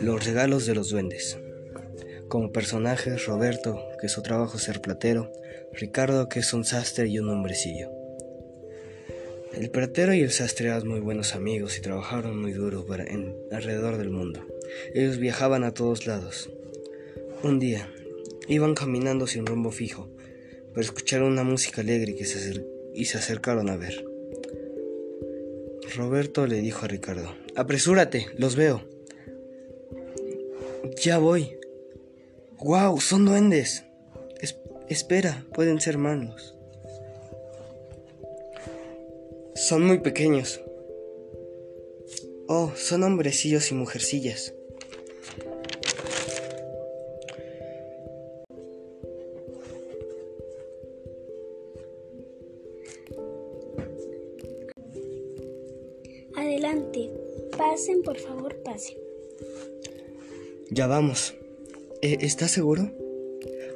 Los regalos de los duendes. Como personajes, Roberto, que su trabajo es ser platero, Ricardo, que es un sastre y un hombrecillo. El platero y el sastre eran muy buenos amigos y trabajaron muy duro para en, alrededor del mundo. Ellos viajaban a todos lados. Un día, iban caminando sin rumbo fijo, pero escucharon una música alegre que se y se acercaron a ver. Roberto le dijo a Ricardo, Apresúrate, los veo. Ya voy. ¡Guau! Son duendes. espera, pueden ser malos. Son muy pequeños. Oh, son hombrecillos y mujercillas. Adelante, pasen, por favor, pasen. Ya vamos. Eh, ¿Estás seguro?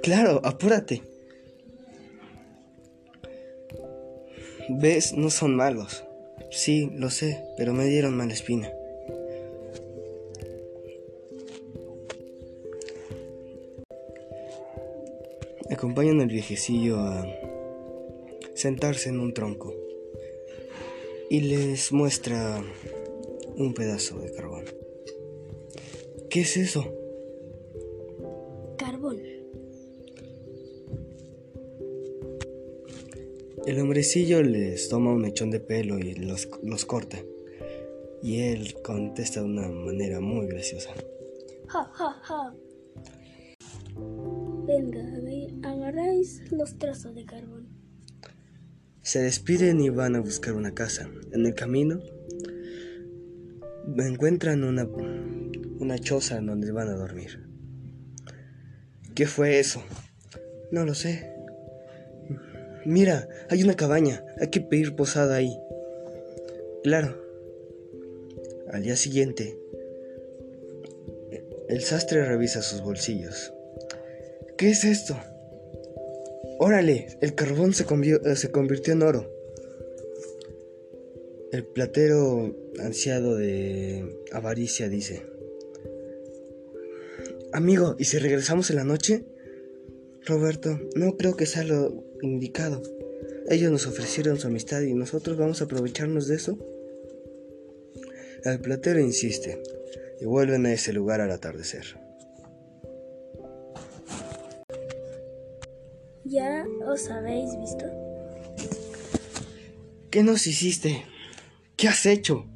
Claro, apúrate. ¿Ves? No son malos. Sí, lo sé, pero me dieron mala espina. Acompañan al viejecillo a sentarse en un tronco y les muestra un pedazo de carbón. ¿Qué es eso? Carbón. El hombrecillo les toma un mechón de pelo y los, los corta. Y él contesta de una manera muy graciosa. Ja, ja, ja. Venga, agarráis los trozos de carbón. Se despiden y van a buscar una casa. En el camino encuentran una, una choza en donde van a dormir. ¿Qué fue eso? No lo sé. Mira, hay una cabaña. Hay que pedir posada ahí. Claro. Al día siguiente, el sastre revisa sus bolsillos. ¿Qué es esto? Órale, el carbón se, eh, se convirtió en oro. El platero ansiado de avaricia dice, Amigo, ¿y si regresamos en la noche? Roberto, no creo que sea lo indicado. Ellos nos ofrecieron su amistad y nosotros vamos a aprovecharnos de eso. El platero insiste y vuelven a ese lugar al atardecer. ¿Ya os habéis visto? ¿Qué nos hiciste? ¿Qué has hecho?